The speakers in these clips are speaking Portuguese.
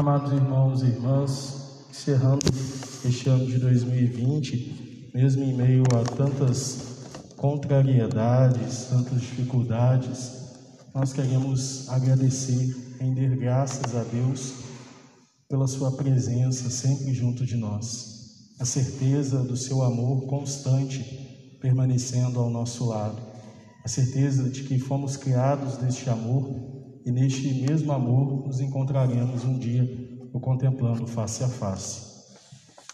Amados irmãos e irmãs, encerrando este ano de 2020, mesmo em meio a tantas contrariedades, tantas dificuldades, nós queremos agradecer, render graças a Deus pela Sua presença sempre junto de nós, a certeza do Seu amor constante permanecendo ao nosso lado, a certeza de que fomos criados neste amor e neste mesmo amor nos encontraremos um dia o contemplando face a face.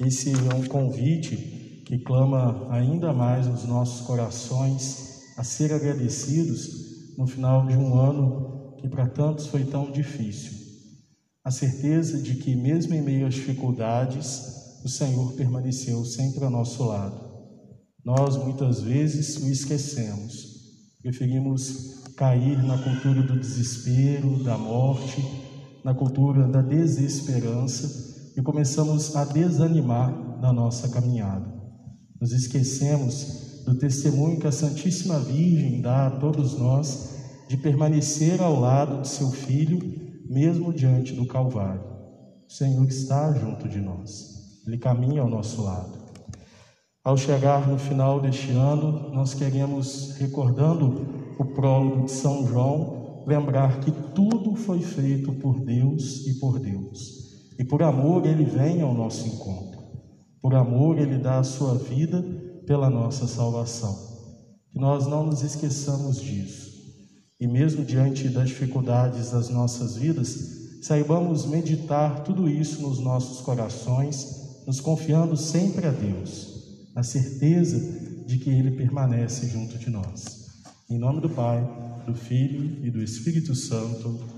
Esse é um convite que clama ainda mais os nossos corações a ser agradecidos no final de um ano que para tantos foi tão difícil. A certeza de que, mesmo em meio às dificuldades, o Senhor permaneceu sempre ao nosso lado. Nós muitas vezes o esquecemos, preferimos cair na cultura do desespero, da morte, na cultura da desesperança e começamos a desanimar na nossa caminhada. Nos esquecemos do testemunho que a Santíssima Virgem dá a todos nós de permanecer ao lado de seu filho, mesmo diante do Calvário. O Senhor está junto de nós, Ele caminha ao nosso lado. Ao chegar no final deste ano, nós queremos, recordando o prólogo de São João, lembrar que tudo foi feito por Deus e por Deus. E por amor ele vem ao nosso encontro. Por amor ele dá a sua vida pela nossa salvação. Que nós não nos esqueçamos disso. E mesmo diante das dificuldades das nossas vidas, saibamos meditar tudo isso nos nossos corações, nos confiando sempre a Deus na certeza de que Ele permanece junto de nós. Em nome do Pai, do Filho e do Espírito Santo.